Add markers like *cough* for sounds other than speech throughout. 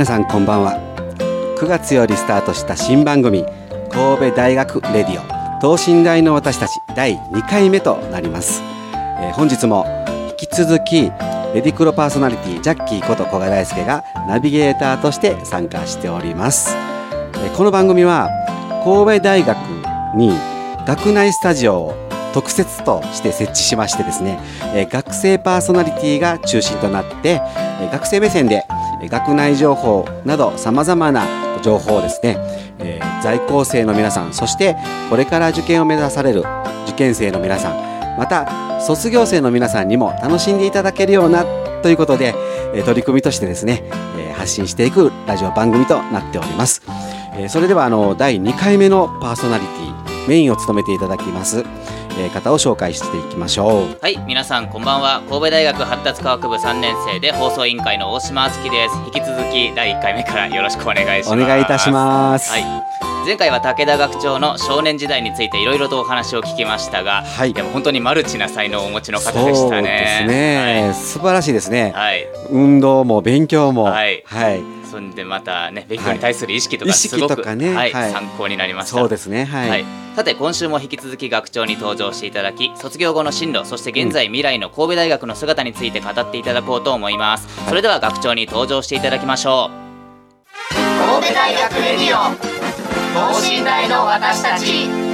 皆さんこんばんは。9月よりスタートした新番組神戸大学レディオ等身大の私たち第2回目となります、えー、本日も引き続きレディクロパーソナリティジャッキーこと古賀大輔がナビゲーターとして参加しております、えー、この番組は神戸大学に学内スタジオを特設として設置しましてですね、えー、学生パーソナリティが中心となって、えー、学生目線で学内情報などさまざまな情報をですね、えー、在校生の皆さんそしてこれから受験を目指される受験生の皆さんまた卒業生の皆さんにも楽しんでいただけるようなということで、え、取り組みとしてですね、え、発信していくラジオ番組となっております、え、それではあの第2回目のパーソナリティメインを務めていただきますえー、方を紹介していきましょう。はい皆さんこんばんは。神戸大学発達科学部3年生で放送委員会の大島敦樹です。引き続き第1回目からよろしくお願いします。お願いいたします。はい。前回は武田学長の少年時代についていろいろとお話を聞きましたが、はい、でも本当にマルチな才能をお持ちの方でしたね。ですね、はい、素晴らしいですね。はい、運動も勉強も、はい、はい、そんでまたね勉強に対する意識とかすごく、ね、はい、参考になりました。そうですね、はい。さて今週も引き続き学長に登場していただき卒業後の進路そして現在未来の神戸大学の姿について語っていただこうと思います。それでは学長に登場していただきましょう。神戸大学レディオ等身大の私たち。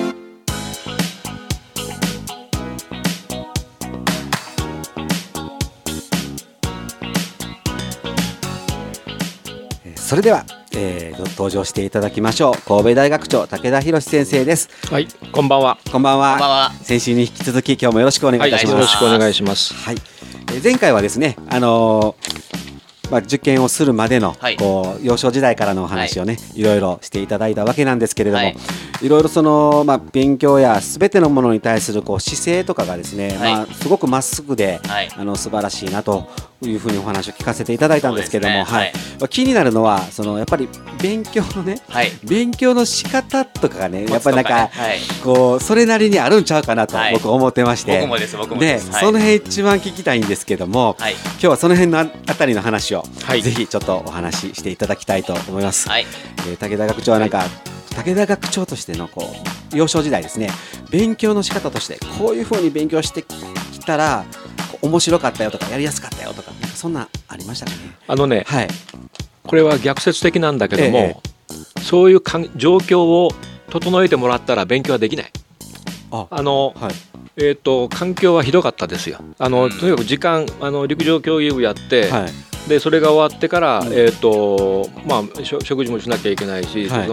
それでは、えー、登場していただきましょう。神戸大学長武田博先生です。はいこんばんは。こんばんは。先週に引き続き今日もよろしくお願いいたします、はい、よろしくお願いします。はい、えー、前回はですねあのーまあ、受験をするまでの、はい、こう幼少時代からのお話をね、はい、いろいろしていただいたわけなんですけれども、はい、いろいろその、まあ、勉強やすべてのものに対するこう姿勢とかがですね、はい、まあ、すごくまっすぐで、はい、あの素晴らしいなというふうにお話を聞かせていただいたんですけども、ね、はい。まあ、気になるのはそのやっぱり勉強のね、勉強の仕方とかがねやっぱりなんか、こうそれなりにあるんちゃうかなと僕思ってまして、僕もです僕もでその辺一番聞きたいんですけども、今日はその辺のあたりの話を、ぜひちょっとお話ししていただきたいと思います。はい、えー、武田学長はなんか、武田学長としてのこう幼少時代ですね。勉強の仕方としてこういうふうに勉強してきたら面白かったよとかやりやすかったよとかなんかそんなありましたかね？あのね、はい、これは逆説的なんだけども、ええ、そういうかん状況を整えてもらったら勉強はできない。ああの、はい、えーと、環境はひどかったですよ。あの、とにかく時間あの陸上競技部やって、はい、でそれが終わってから、えーとまあ、食事もしなきゃいけないし、はい、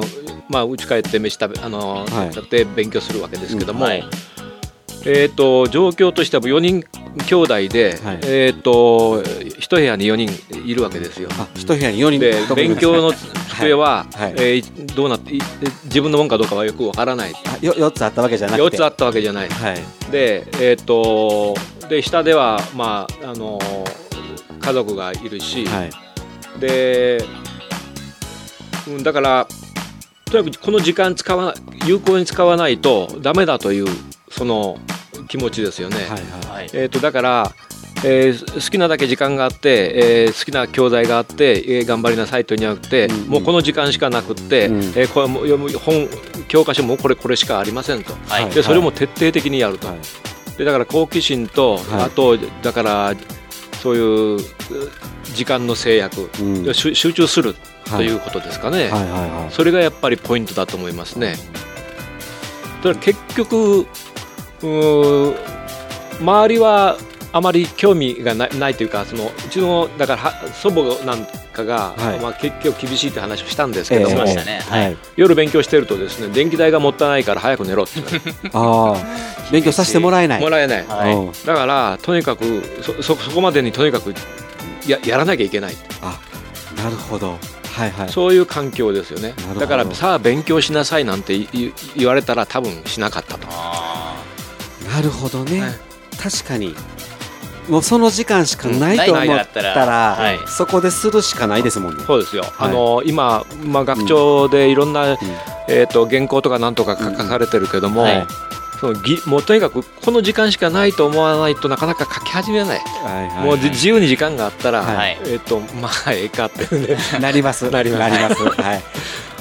まあ、家帰って飯食べあの、はい、って勉強するわけですけども、うん。はい、えーと、状況としては4人兄弟で、はい、えーと、一部屋に4人いるわけですよ。一部屋に4人。で勉強の机は、はい、えー、どうなって自分のもんかどうかはよくわからない。よ4つあったわけじゃなくて。4つあったわけじゃない。はい、で,、えーと、で下では、まああの家族がいるし、はい、でだからとにかくこの時間使わ有効に使わないとダメだというその気持ちですよね。はいはい、えーと、だから、えー、好きなだけ時間があって、えー、好きな教材があって、えー、頑張りなさいというんじゃなくて、うんうん、もうこの時間しかなくって、うん、えー、これも読む本教科書もこれこれしかありませんと、はい、でそれも徹底的にやると、はい、でだから好奇心と、あとだからそういう時間の制約、うん、集中するということですかね、それがやっぱりポイントだと思いますね。だから結局周りはあまり興味がないないというかそのうちのだからは祖母なんかが、はい。まあ、結局厳しいって話をしたんですけども、しましたね。はい。夜勉強してるとですね電気代がもったいないから早く寝ろって言われてああ、勉強させてもらえない。もらえない、はい。うんだからとにかくそこまでにとにかくややらなきゃいけない。あ、なるほど。はいはい。そういう環境ですよね。だからさあ勉強しなさいなんて言い言われたら多分しなかったと。あなるほどね。はい。確かに。もうその時間しかないと思っったらたら、はい。そこでするしかないですもんね。そうですよ、い。あの今、まあ、学長でいろんな、うん。えー、と原稿とかなんとか書かされてるけども、はい。そのぎもうとにかくこの時間しかないと思わないとなかなか書き始めない、はいはいもうじ自由に時間があったら、はい。えっ、とまあええかってね。*laughs* なります。なります。はい。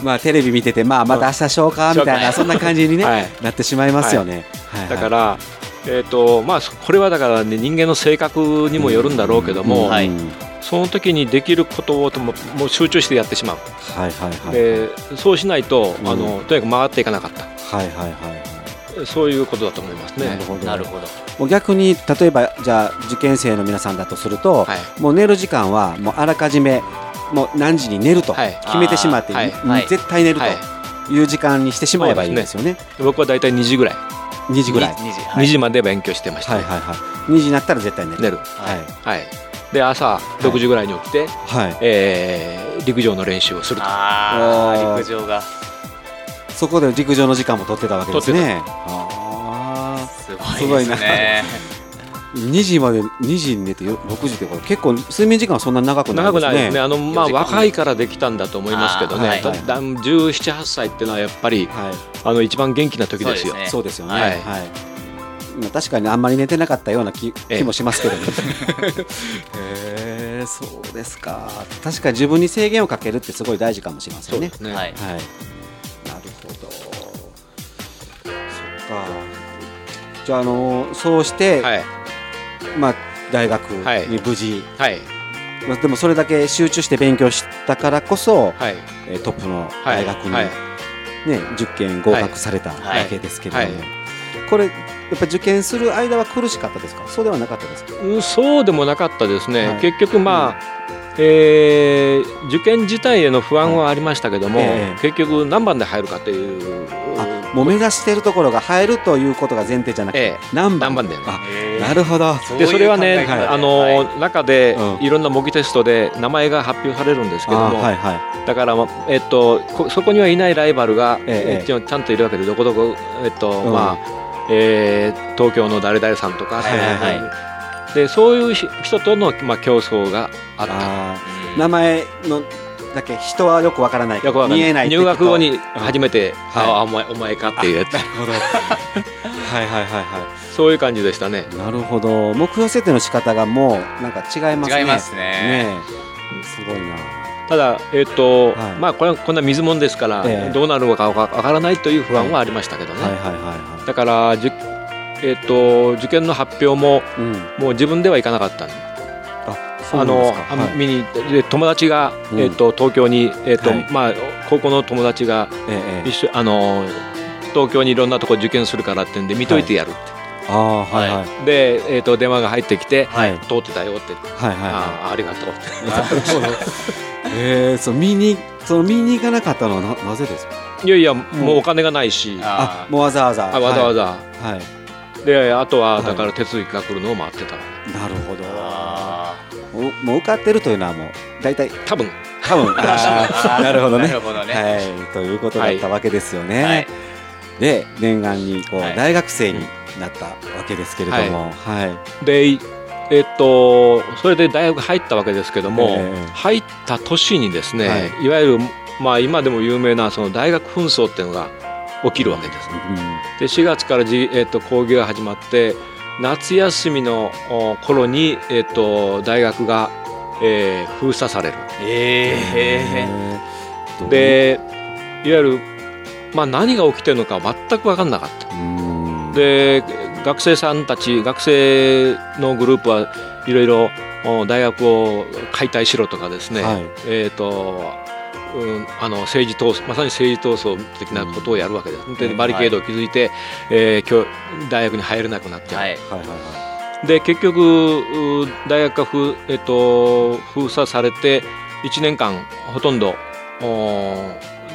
まあテレビ見てて、まあまた明日しようかみたいな、はいそんな感じにね、はい。なってしまいますよね。はい。はい。だから、えーとまあ、そこれはだから、ね、人間の性格にもよるんだろうけども、うん。はい。うんその時にできることをとももう集中してやってしまう、はいはいはい。でそうしないと、うん。あのとにかく回っていかなかった。はいはいはい。そういうことだと思いますね。なるほど。なるほど。もう逆に例えばじゃあ受験生の皆さんだとすると、はい。もう寝る時間はもうあらかじめもう何時に寝るとはい。決めてしまって、はい。絶対寝るはい。という時間にしてしまえばいいんですよね。僕は大体2時ぐらい、2時ぐらい。2時2時。まで勉強してました、ねはいはいはい。2時になったら絶対寝る。寝る、はい。はい、で朝6時ぐらいに起きて、はい。えー陸上の練習をすると。ああー。あ陸上が。そこで陸上の時間も取ってたわけです取ね。ああ。すごすごいないですね2時まで2時に寝てよ6時ってこれ結構睡眠時間はそんな長くない長ですね。くないですねあの、まあ、4時間若いからできたんだと思いますけどね、はいだだ1718歳っていうのはやっぱりはい。あの一番元気な時ですよそうですねそうですよね。ははいい。まあ確かにあんまり寝てなかったような気ええ気もしますけどね。*laughs* へえ、そうですか。確かに自分に制限をかけるってすごい大事かもしれませんで。すね、はいはい。なるほど。そっか。じゃああのそうして、はいまあ大学はい。に無事、はい。まあでもそれだけ集中して勉強したからこそ、はい。えートップのはい。大学に、はい。ね受験合格されたわはいけですけれども、はい。これやっぱ受験する間は苦しかったですか？そうではなかったですか？うんそうでもなかったですね、はい。結局まあ、えー受験自体への不安はありましたけども、ええ。結局何番で入るかというあもう目指しているところが入るということが前提じゃなくて、ええ。何番？何番だよね。なるほど。そうでそれはね、あの、はい。中でうん。いろんな模擬テストで名前が発表されるんですけども、あはいはい。だから、まえっと、こそこにはいないライバルが、ええ。えちゃんちゃんといるわけでどこどこ、えっとうん。まあえー東京の誰々さんとか、はいはいはでそういうひ人との、まあ、競争があった。名前のだけ人はよくわからない。よくわ見えない入学後にうん。初めて、はい。ああお前お前かっていうやつ。なるほど。*laughs* はいはいはいはそういう感じでしたね。いなるほど。目標設定の仕方がもうなんか違いますね。違いますね。ねえ。すごいな。ただ、えっとはい。まあ、これはこんな水もんですから、ええ。どうなるのかわからないという不安はありましたけどね。はいはいはいはだからじゅ、えっと受験の発表もいうん。もう自分では行かなかったんであのはい。見に行ってで友達が、うん。えっと東京に、えっとはい。まあ、高校の友達がええええ。一緒あの東京にいろんなとこ受験するからってんで見といてやるって、ああはいはい。で、えっと電話が入ってきて、はい。通ってたよって、はいはいはああありがとうって。*laughs* ええそう見にその見に行かなかったのはななぜですか？いやいやもう。お金がないし、ああもうわざわざ。あわざわざ、はい。はい。であとははいだから手続きが来るのを待ってた、なるほど。あもう受かってるというのはもう大体多分。多分。*laughs* *laughs* なるほどね。ね。はいということだったわけですよね、はい。で念願にこう、はい。大学生になったわけですけれども。はい、でいえっとそれで大学入ったわけですけども、ええ。入った年にですね、、はい。わゆる、まあ、今でも有名なその大学紛争っていうのが起きるわけです。で4月からじ、えっと講義が始まって夏休みのお頃に、えっと大学が、えー封鎖される。ええーでいわゆる、まあ、何が起きてるのか全く分かんなかった。うん。で学生さんたち学生のグループはいろいろお大学を解体しろとかですね、はい。えっ、と、うん、あの政治闘争まさに政治闘争的なことをやるわけです。でバリケードを築いて、えー今日大学に入れなくなっちゃう、はい。はいはいはで結局大学がふ、えっと、封鎖されて1年間ほとんど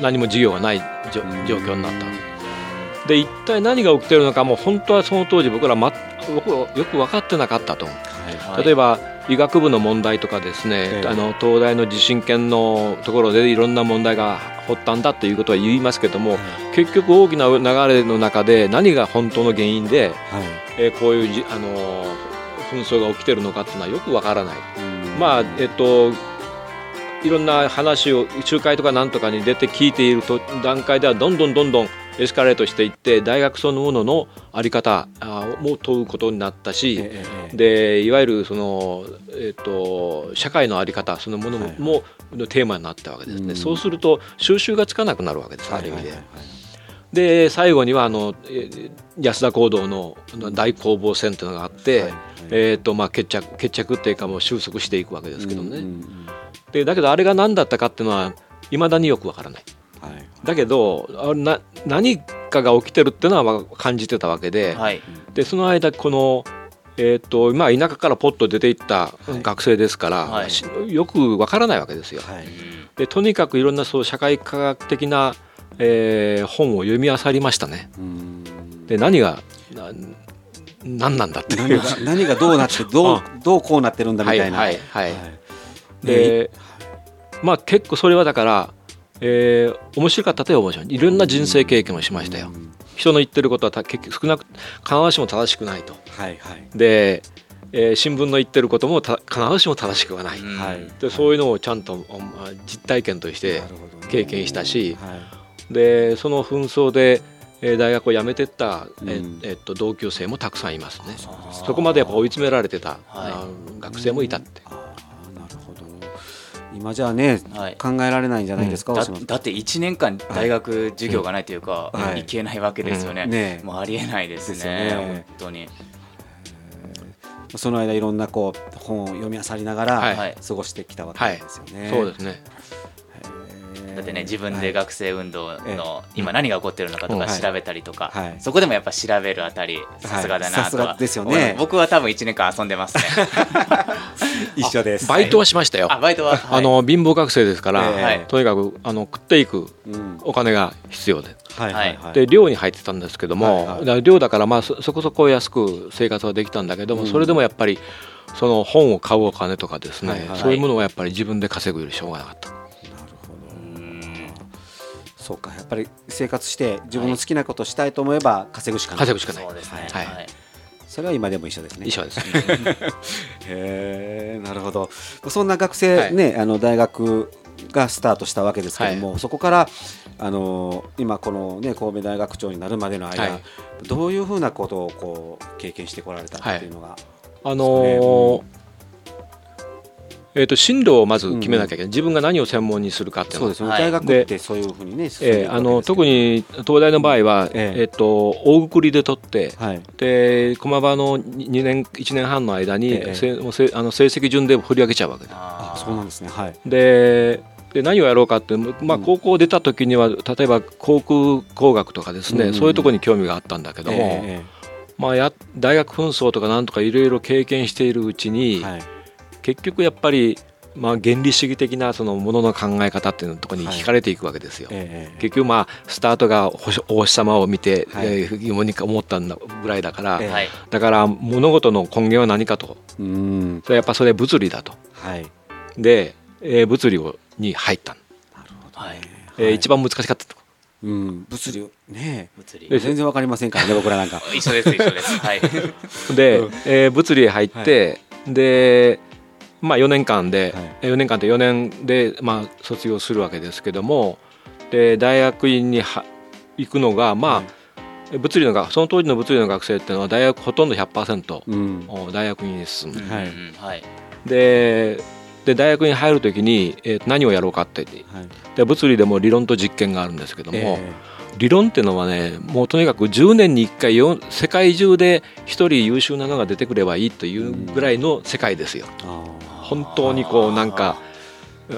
何も授業がない状況になった。で一体何が起きてるのかも本当はその当時僕ら、ま、僕よく分かってなかったと、はい、例えば医学部の問題とかですね、あの東大の地震研のところでいろんな問題が発端だっていうことは言いますけども、結局大きな流れの中で何が本当の原因で、はい、えー、こういうじあの紛争が起きてるのかっていうのはよくわからない。まあえっといろんな話を仲介とかなんとかに出て聞いていると段階ではどんどんどんどんエスカレートしていって大学そのものの在り方も問うことになったし、ええ、でいわゆるその、えーと、社会の在り方そのものもテーマになったわけですね、うん、そうすると収集がつかなくなるわけです、ある意味で。で最後にはあの安田講堂の大攻防戦というのがあって、はいはい、えーとまあ、決着決着っていうかもう収束していくわけですけどね。でだけどあれが何だったかっていうのはいまだによくわからない。はい、だけどな何かが起きてるっていうのは感じてたわけではい、でその間この、えーとまあ、田舎からポッと出ていった学生ですから、はい、よくわからないわけですよ。でとにかくいろんなそう社会科学的な、えー、本を読み漁りましたね。で何が何なんだって。何が何がどうなって *laughs* どうどうこうなってるんだみたいな。はいはい、はい、でまあ結構それはだからえー、面白かったと面白いいろんな人生経験をしましたよ、人の言ってることは結局少なく必ずしも正しくないと、はいはい、で、えー、新聞の言ってることも必ずしも正しくはない、はい、でそういうのをちゃんと実体験として経験したし、ねはい、でその紛争で大学を辞めてった、うん、えっと、同級生もたくさんいますね。そこまでやっぱ追い詰められてた、はい、学生もいたって。今じゃね、はい、考えられないんじゃないですか、うん、だだって1年間大学授業がないというか、はい、行けないわけですよね,、ねもうありえないですね、ね、本当に。その間いろんなこう本を読み漁りながら過ごしてきたわけですよね。そうですね。だってね自分で学生運動の今何が起こってるのかとか調べたりとか、そこでもやっぱ調べるあたりさすがだなとは、ですよね。僕は多分1年間遊んでますね *laughs* *laughs* 一緒です。バイトはしましたよ、あバイトは、あの貧乏学生ですから、とにかくあの食っていくお金が必要で、はいで寮に入ってたんですけども、寮だからまあそこそこ安く生活はできたんだけども、それでもやっぱりその本を買うお金とかですね、そういうものはやっぱり自分で稼ぐよりしょうがなかった。そうかやっぱり生活して自分の好きなことしたいと思えば稼ぐしかない、稼ぐしかない。そうですね、はい、それは今でも一緒ですね。一緒です *laughs* へえなるほど。そんな学生ね、あの大学がスタートしたわけですけども、そこからあの今このね神戸大学長になるまでの間、どういうふうなことをこう経験してこられたっていうのが、あのーえー、と進路をまず決めなきゃいけない、うん、自分が何を専門にするかっていうの。そうですね、大学ってそういうふうにね、えー、あの特に東大の場合は、えー、えー、と大くくりで取って、はい、で駒場の2年1年半の間に、えー、もうせあの成績順で振り上げちゃうわけであそうなんですね、はい、でで何をやろうかって、まあ、高校出た時には、例えば航空工学とかですね、うん、そういうところに興味があったんだけども、えー、まあ、や大学紛争とかなんとかいろいろ経験しているうちに、はい結局やっぱりまあ、原理主義的なそのものの考え方っていうのところに惹かれていくわけですよ。はいえー、結局まあスタートがお星様を見て、はい、疑問に思ったんだぐらいだから、えー、だから物事の根源は何かと、うん、それやっぱそれ物理だと。はい、で、えー、物理をに入ったなるほど、はい。えー、一番難しかったと。うん、物理。ね物理。全然わかりませんからね *laughs* 僕らなんか。一緒です一緒です。はい。で、えー、物理入って、はい、でまあ、4年間で、はい、4年間で4年で、まあ、卒業するわけですけどもで大学院には行くのがまあ、はい、物理のがその当時の物理の学生っていうのは大学ほとんど100%、うん、大学院に進む、はい。はい、でで大学に入る時に、えー、何をやろうかって、はい、で物理でも理論と実験があるんですけども、えー、理論っていうのはねもうとにかく10年に1回世界中で1人優秀なのが出てくればいいというぐらいの世界ですよ。うん本当にこうなんか、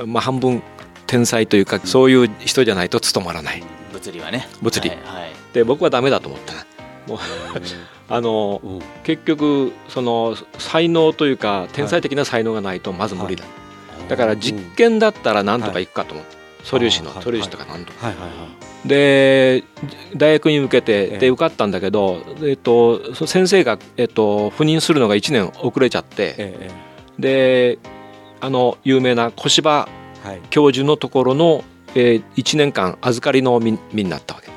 まあ、半分天才というかそういう人じゃないと務まらない。物理はね。物理、はいはい、で僕はダメだと思った。もう *laughs* あの、うん、結局その才能というか天才的な才能がないとまず無理だ、はい、だから実験だったらなんとかい。くかと思って、素粒子の素粒子とかなんとか。で大学に向けてで受かったんだけど、えっと、先生が、えっと、赴任するのが1年遅れちゃって、であの有名な小柴教授のところの、えー、1年間預かりの身になったわけ。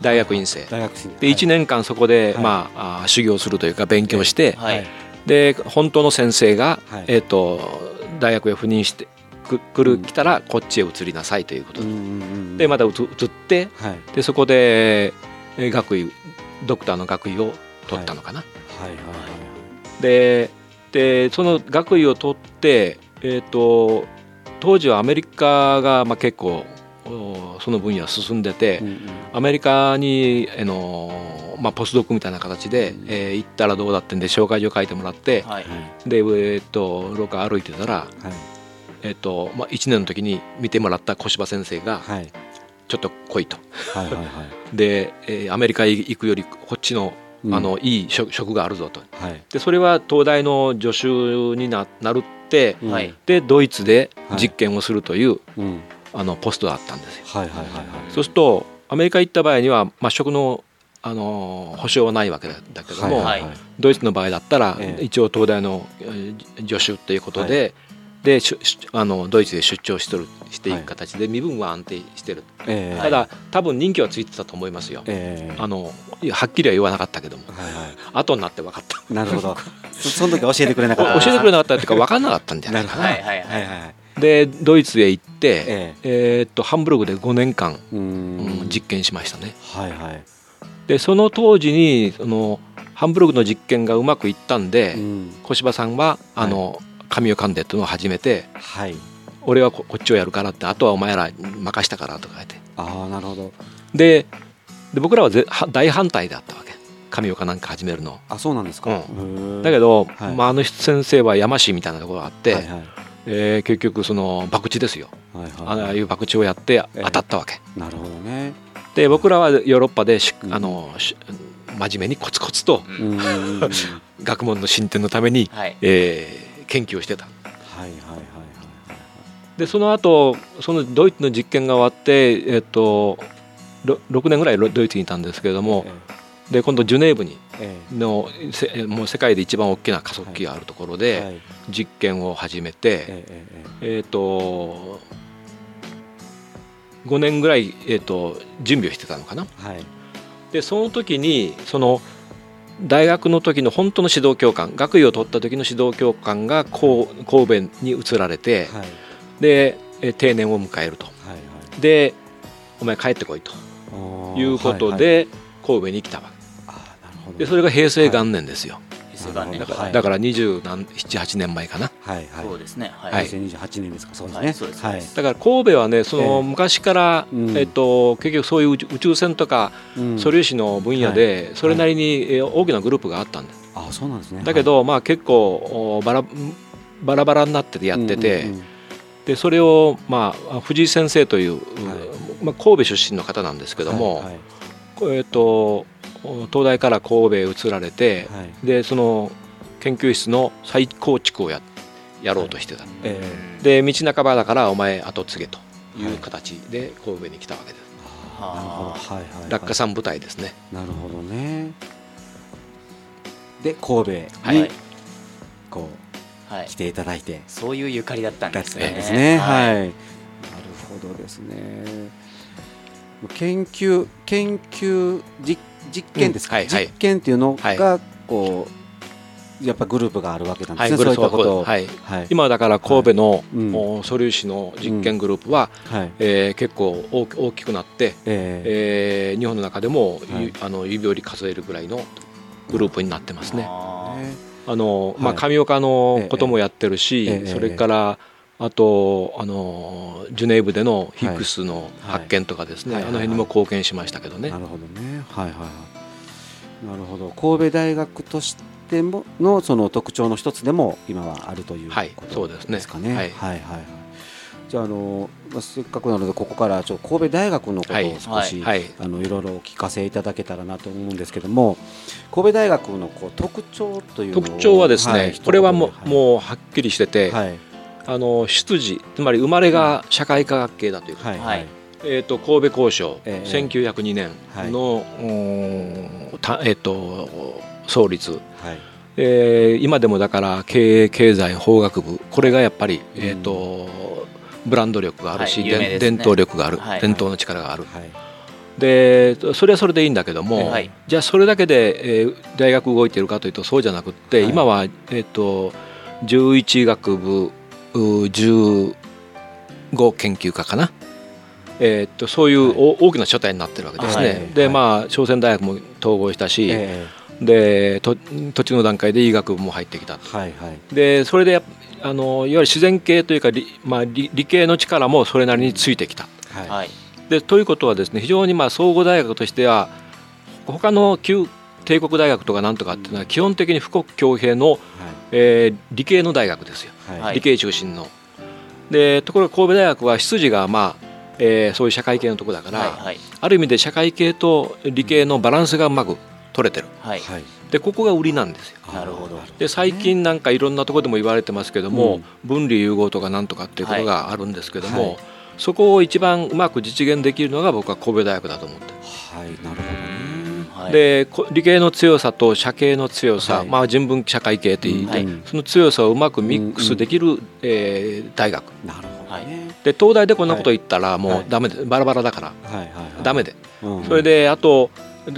大学院生。大学で1年間そこで、まあ、修行するというか勉強して、で本当の先生が、えー、と大学へ赴任してくる来たらこっちへ移りなさいということで,、でまた移って、でそこで学位ドクターの学位を取ったのかな。ででその学位を取って、えーと当時はアメリカがまあ結構その分野進んでて、うんうん、アメリカにあの、まあ、ポスドクみたいな形で、うん、えー、行ったらどうだってんで紹介状書いてもらって、はい、で、えー、っと廊下歩いてたら、はい、えー、っとまあ、1年の時に見てもらった小柴先生が、はい、ちょっと来いと。はいはいはい、*laughs* で、えー、アメリカへ行くよりこっちのあの、うん、いい職があるぞと、はい、でそれは東大の助手にななるって、はい、でドイツで実験をするという、はいうん、あのポストだったんですよ。はいはいはいはい、そうするとアメリカ行った場合には、まあ、職のあの保証はないわけだけども、はいはい、ドイツの場合だったら、え一応東大の助手ということで、はい、であのドイツで出張しとるしていく形で身分は安定してる、えー、ただ多分任期はついてたと思いますよ、えー、あのはっきりは言わなかったけども、はいはい、後になって分かった。なるほど。その時教えてくれなかった。教えてくれなかったっていうか分かんなかったんじゃないかな。はいはいはいはい。でドイツへ行って、ええ。えー、っとハンブルグで5年間、うん、実験しましたね。はいはい、でその当時にそのハンブルグの実験がうまくいったんで、うん、小柴さんはあの、はい、神代カンデっていうのを始めて、はい、俺はこっちをやるからってあとはお前ら任したからとか言って。ああなるほど。でで僕らはぜ大反対だったわけ。神岡なんか始めるの。あそうなんですか、うん、だけど、はい、まあ、あの先生は山師みたいなところがあって、はいはい。えー、結局その博打ですよ、はいはい、ああいう博打をやって当たったわけ、えー、なるほどね。で僕らはヨーロッパでし、うん、あの真面目にコツコツと、うん、*laughs* 学問の進展のために、はい、えー、研究をしてた。はいはいはいはい、でその後そのドイツの実験が終わって、えーと、と 6, 年ぐらいドイツにいたんですけれども、えーで今度ジュネーブにの、えもう世界で一番大きな加速器があるところで実験を始めて、えっ、と5年ぐらい、えーと、準備をしてたのかな。はい、でその時にその大学の時の本当の指導教官学位を取った時の指導教官が神戸に移られて、はい、で定年を迎えると、はいはい、でお前帰ってこいと。いうことで神戸に来たわけ。でそれが平成元年ですよ、平成元年だから,、だから2778年前かな。はいはい。そうですね。はい、平成28年ですか。そうですね、はい、だから神戸はねその昔から、えっと結局そういう宇宙船とか素粒子の分野でそれなりに大きなグループがあったんです、あそうなんですね。だけど、まあ結構バラバラバラになってやってて、でそれを、まあ、藤井先生という、まあ、神戸出身の方なんですけども、えっと東大から神戸へ移られて、はい、でその研究室の再構築をややろうとしてた、はい。えー、で道半ばだからお前後継げという形で神戸に来たわけです、はい、なるほど、はいはい、落下山部隊ですね。なるほどね。で神戸に、こう、はい、来ていただいて。そういうゆかりだったんですね。ですね。はい、なるほどですね。研究研究実実験ですか、うんはいはい、実験っていうのがこうやっぱグループがあるわけなんですね、はい、そうはい。はい、今だから神戸の、はい、素粒子の実験グループは、うん。はい、えー、結構大大きくなって、えー、えー、日本の中でも、はい、あの指折り数えるぐらいのグループになってますね。あのまあ、上岡のこともやってるし、それからあとあのジュネーブでのヒックスの発見とかですね、はい。はい、あの辺にも貢献しましたけどね。なるほどね、はいはい、なるほど。神戸大学としてものその特徴の一つでも今はあるということですかね。はい、ね。はい。はいはいじゃああの、まあ、せっかくなのでここからちょっと神戸大学のことを少し、はい。あのいろいろお聞かせいただけたらなと思うんですけども神戸大学のこう特徴というのを特徴はですね、いこれはもう,、はい。もうはっきりしてて、はいあの出自つまり生まれが社会科学系だということ、はいはい。えー、と神戸交渉、ええ。1902年の、うーんたえー、と創立、はい。えー今でもだから経営経済法学部。これがやっぱり、えー、とブランド力があるし、はいね。伝伝統力がある、はい伝統の力がある、はい。でそれはそれでいいんだけども、はい。じゃあそれだけで、えー大学動いているかというとそうじゃなくって、はい。今は、えー、と11学部う15研究科かな、えー、とそういうお大きな書体になってるわけですね。はい。ではい。まあ商船大学も統合したし、えでと途中の段階で医学部も入ってきたえはいはい。でそれであのいわゆる自然系というか理,、まあ、理理系の力もそれなりについてきた。はい。はいでということはですね非常にまあ総合大学としては他の旧帝国大学とかなんとかっていうのは基本的に富国強兵の、えー理系の大学ですよ、はい。はい理系中心の。でところが神戸大学は出自がまあ、えーそういう社会系のところだから、はいはい。ある意味で社会系と理系のバランスがうまく取れてる。はい。はい。でここが売りなんですよ。なるほど。で最近なんかいろんなところでも言われてますけども、うん。分離融合とかなんとかっていうことがあるんですけども、はい。そこを一番うまく実現できるのが僕は神戸大学だと思ってる。はいなるほどね。はいでこ理系の強さと社系の強さ、はい。まあ、人文社会系といい、はい。その強さをうまくミックスできる、えー大学。なるほどね。で東大でこんなこと言ったらもはい。うダメで、バラバラだから。はい。はい。はい。ダメで、うん。それであと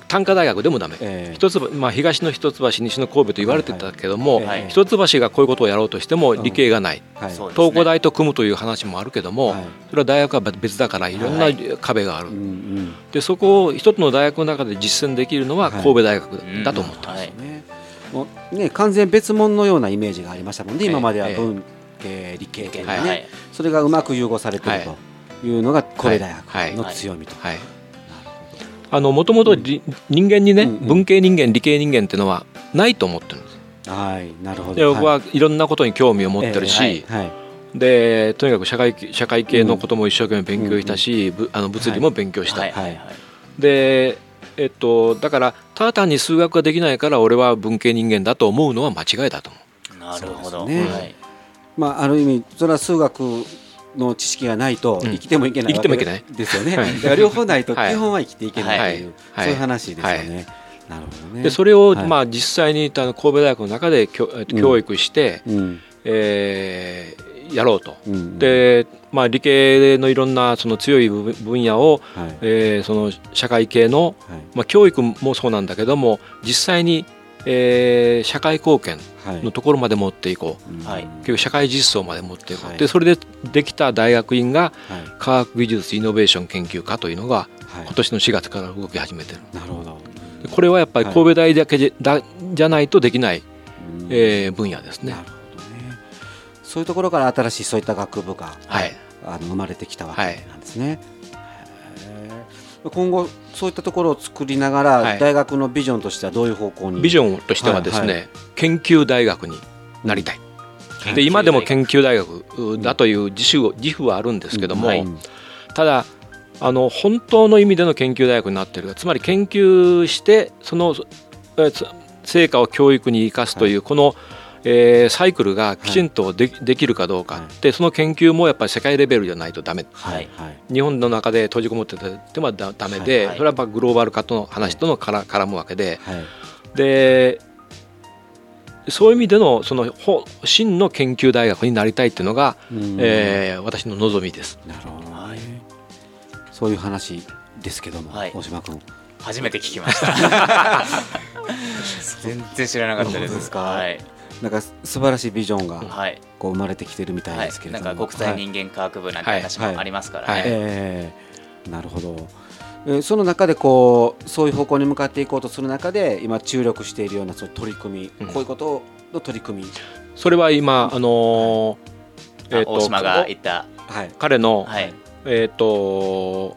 単科大学でもダメ、ええ。一つまあ、東の一橋西の神戸と言われてたけども、はいはい。一橋がこういうことをやろうとしてもうん。理系がない、うですね。東工大と組むという話もあるけども、はい。それは大学は別だからいろんなはい。壁がある、うんうん。でそこを一つの大学の中で実践できるのははい。神戸大学だと思ってはい。ね。もうね完全別物のようなイメージがありましたもんねええ。今まではええ文系理系系でね、はい。はい。それがうまく融合されてるというのが神戸大学の強みと、はいもともと人間にね、うんうん。文系人間理系人間っていうのはないと思ってるんです。はいなるほど。で僕はいろんなことに興味を持ってるし、はいはい。でとにかく社会社会系のことも一生懸命勉強したし、ぶあの物理も勉強した、はいはいはい。でえっとだからただ単に数学ができないから俺は文系人間だと思うのは間違いだと思う。なるほどそうですね。はいまあある意味それは数学の知識がないとうん。生きてもいけない生きてもいけない。わけですよね、はい。だから両方ないと *laughs* はい。基本は生きていけないという、はい。そういう話ですよね、なるほどね。でそれを、はい。まあ、実際にあの神戸大学の中で教教育して、うん。えーやろうと。うんで、まあ、理系のいろんなその強い部分野を、はい。えーその社会系の、はい。まあ、教育もそうなんだけども実際に、えー社会貢献はい。のところまで持っていこう、うん。はい。結局社会実装まで持っていこう、はい。でそれでできた大学院がはい。科学技術イノベーション研究科というのがはい。今年の4月から動き始めてる。なるほど、でこれはやっぱり神戸大だけじゃ,、だじゃないとできない、うん。えー分野ですね。なるほどね。そういうところから新しいそういった学部がはい。あの生まれてきたわけなんですね。今後そういったところを作りながら、はい。大学のビジョンとしてはどういう方向に？ビジョンとしてはですね、はい研究大学になりたい、で今でも研究大学。だという自主を自負はあるんですけども、うん。ただあの本当の意味での研究大学になっている。つまり研究してその成果を教育に生かすという、この、えーサイクルがきちんとで,、できるかどうか、はい。でその研究もやっぱり世界レベルじゃないとダメ。はい。はい。日本の中で閉じこもっててはだダメで、はい。それはやっぱグローバル化との話とのから絡むわけで。はい。でそういう意味でのそのほ真の研究大学になりたいっていうのが、うん。えー私の望みです。なるほど。ね、はい。そういう話ですけども、はい。大島君。初めて聞きました。*laughs* 全然知らなかったです。ですか？はいなんか素晴らしいビジョンがはい。こう生まれてきてるみたいはいですけれども、なんか国際人間科学部なんて話もありますからはい。ねえーなるほど、えーその中でこうそういう方向に向かっていこうとする中で今注力しているようなそういう取り組み、うん。こういうことの取り組み、それは今、あのーえ大島が言った。はい。彼の、はい。えー、と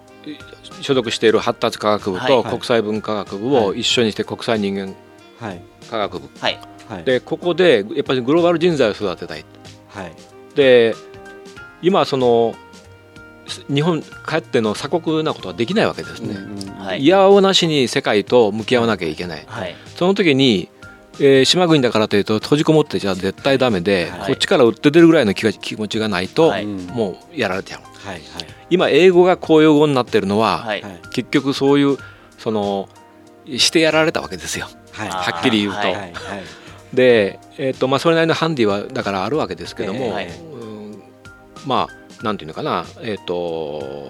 所属している発達科学部はい。と国際文化学部を一緒にして国際人間はい。科学部。はいはい。でここでやっぱりグローバル人材を育てたい。はい。で今その日本帰っての鎖国なことはできないわけですね。はい。いやおなしに世界と向き合わなきゃいけない。はい。その時に、えー島国だからというと閉じこもってじゃ絶対ダメで、はい。こっちから売って出るぐらいの気が気持ちがないと、はい。もうやられちゃう。はい今英語が公用語になってるのは、はい。はい。結局そういうそのしてやられたわけですよ。はい。あはっきり言うと。はいはいはいで、えーとまあ、それなりのハンディはだからあるわけですけども、ええはい。うんまあなんていうのかなえっ、と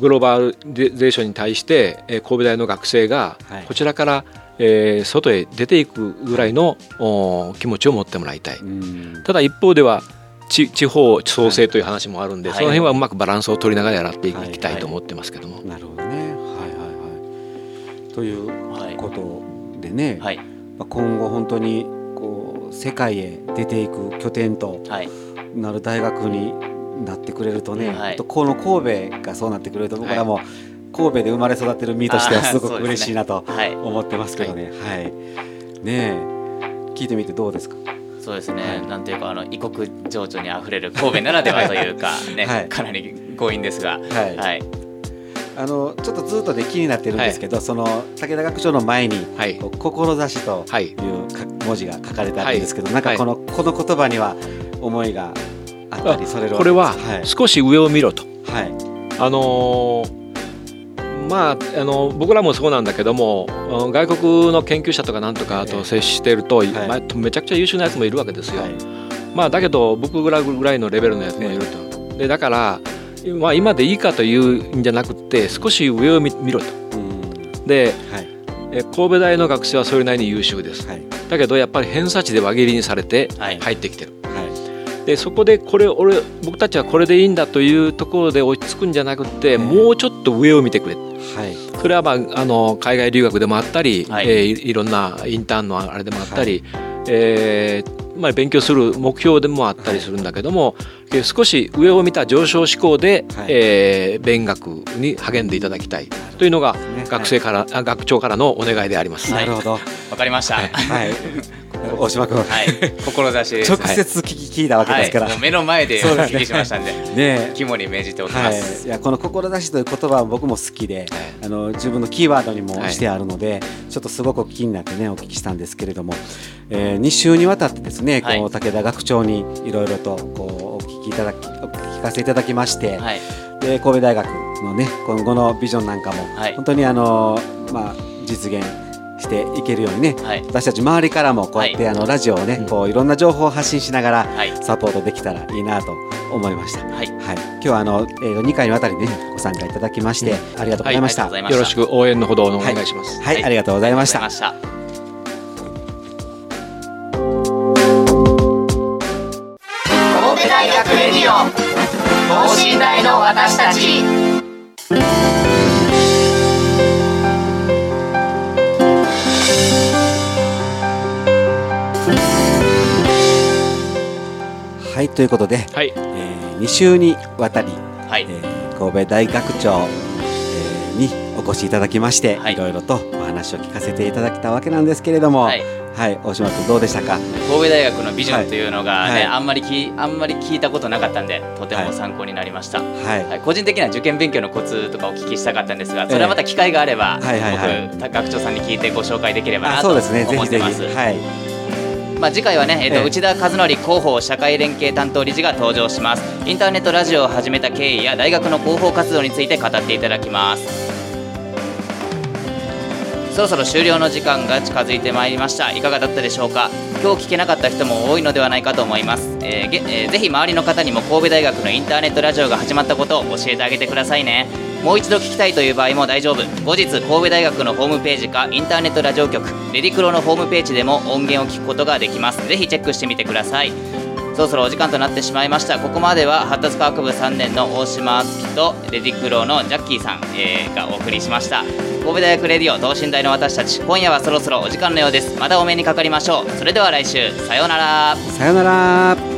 グローバルゼーションに対して、えー神戸大の学生がはい。こちらから、えー外へ出ていくぐらいのお気持ちを持ってもらいたい。うん。ただ一方では地地方創生という話もあるんで、はい。その辺はうまくバランスを取りながらやっていきはいたいと思ってますけども。なるほどね。はいはいはい。というはいことでね、はい。まあ今後本当にこう世界へ出ていく拠点とはい。なる大学になってくれるとね、はい。あとこの神戸がそうなってくれると僕らも神戸で生まれ育ってる身としては *laughs* すごく嬉しいなとはい。思ってますけどね。はい、ねえ。聞いてみてどうですか？そうですね、なんていうかあの異国情緒にあふれる神戸ならではというかね、はい。かなり強引ですが、はい。はい、あのちょっとずっとで気になってるんですけど、その武田学長の前にはい。志とはいいうか文字が書かれてあるんですけど、はい。なんかこの、この言葉には思いがあったりそれこれははい。少し上を見ろと。はい。あのーまあ、あの僕らもそうなんだけどもうん外国の研究者とかなんとかと接してると、い。まあめちゃくちゃ優秀なやつもいるわけですよ。はい。まあ、だけど僕ぐらいぐらいのレベルのやつもいると。でだから、まあ、今でいいかというんじゃなくて少し上を見見ろと。うん。ではい。え神戸大の学生はそれなりに優秀です。はい。だけどやっぱり偏差値で輪切りにされてはい。入ってきてる。はい。でそこでこれ俺僕たちはこれでいいんだというところで落ち着くんじゃなくて、もうちょっと上を見てくれ。はい。それは、まあ、あの海外留学でもあったり、はい。いえーいいろんなインターンのあれでもあったり、えーまあ、勉強する目標でもあったりするんだけども、えー少し上を見た上昇志向で、はい。えー勉学に励んでいただきたい。というのがね。学生から、あ学長からのお願いであります。なるほど。わかりました。はい、は *laughs* い大島君。志です。*laughs* 直接聞き聞いたわけですから、はい、目の前で *laughs* 聞きしましたんで、ね肝に銘じておきはいます。、い。やこの「志」という言葉は僕も好きで、あの自分のキーワードにもはい。してあるので、ちょっとすごく気になってねお聞きしたんですけれども、え2週にわたってですね、はい。こう武田学長にいろいろとこうお聞きいただきお聞かせいただきまして、はい、で神戸大学のね今後のビジョンなんかも、はい。本当にあのまあ実現していけるようにね、はい、私たち周りからもこうやって、あのラジオをね、こういろんな情報を発信しながらはい、サポートできたらいいなと思いました。はい、はい、今日はあの、えー、2回にわたりねご参加いただきまして、ありがとうございました。はい、はいありがとうございました。よろしく応援のほどお願いします。ありがとうございました。ということで、はい、えー、2週にわたり、はい。え、ー神戸大学長、えーにお越しいただきまして、はい。い、ろいろとお話を聞かせていただけたわけなんですけれども、ははい。い、大島君どうでしたか？神戸大学のビジョンというのがね、はい。はい。あんまりきあんまり聞いたことなかったんで、とても参考になりました。はい、はい、個人的には受験勉強のコツとかお聞きしたかったんですが、それはまた機会があれば、はいはいはい。僕学長さんに聞いてご紹介できればなと思あそうですね、ぜひぜひ、ってます。はい、まあ、次回はね、えーとええ。内田和則広報社会連携担当理事が登場します。インターネットラジオを始めた経緯や大学の広報活動について語っていただきます。そろそろ終了の時間が近づいてまいりました。いかがだったでしょうか？今日聞けなかった人も多いのではないかと思います、えーげえーぜひ周りの方にも神戸大学のインターネットラジオが始まったことを教えてあげてくださいねもう一度聞きたいという場合も大丈夫。後日神戸大学のホームページかインターネットラジオ局レディクロのホームページでも音源を聞くことができます。ぜひチェックしてみてください。そろそろお時間となってしまいました。ここまでは発達科学部3年の大島敦樹とレディクロのジャッキーさん、えーがお送りしました。神戸大学レディオ等身大の私たち今夜はそろそろお時間のようです。またお目にかかりましょう。それでは来週。さようなら。さようなら。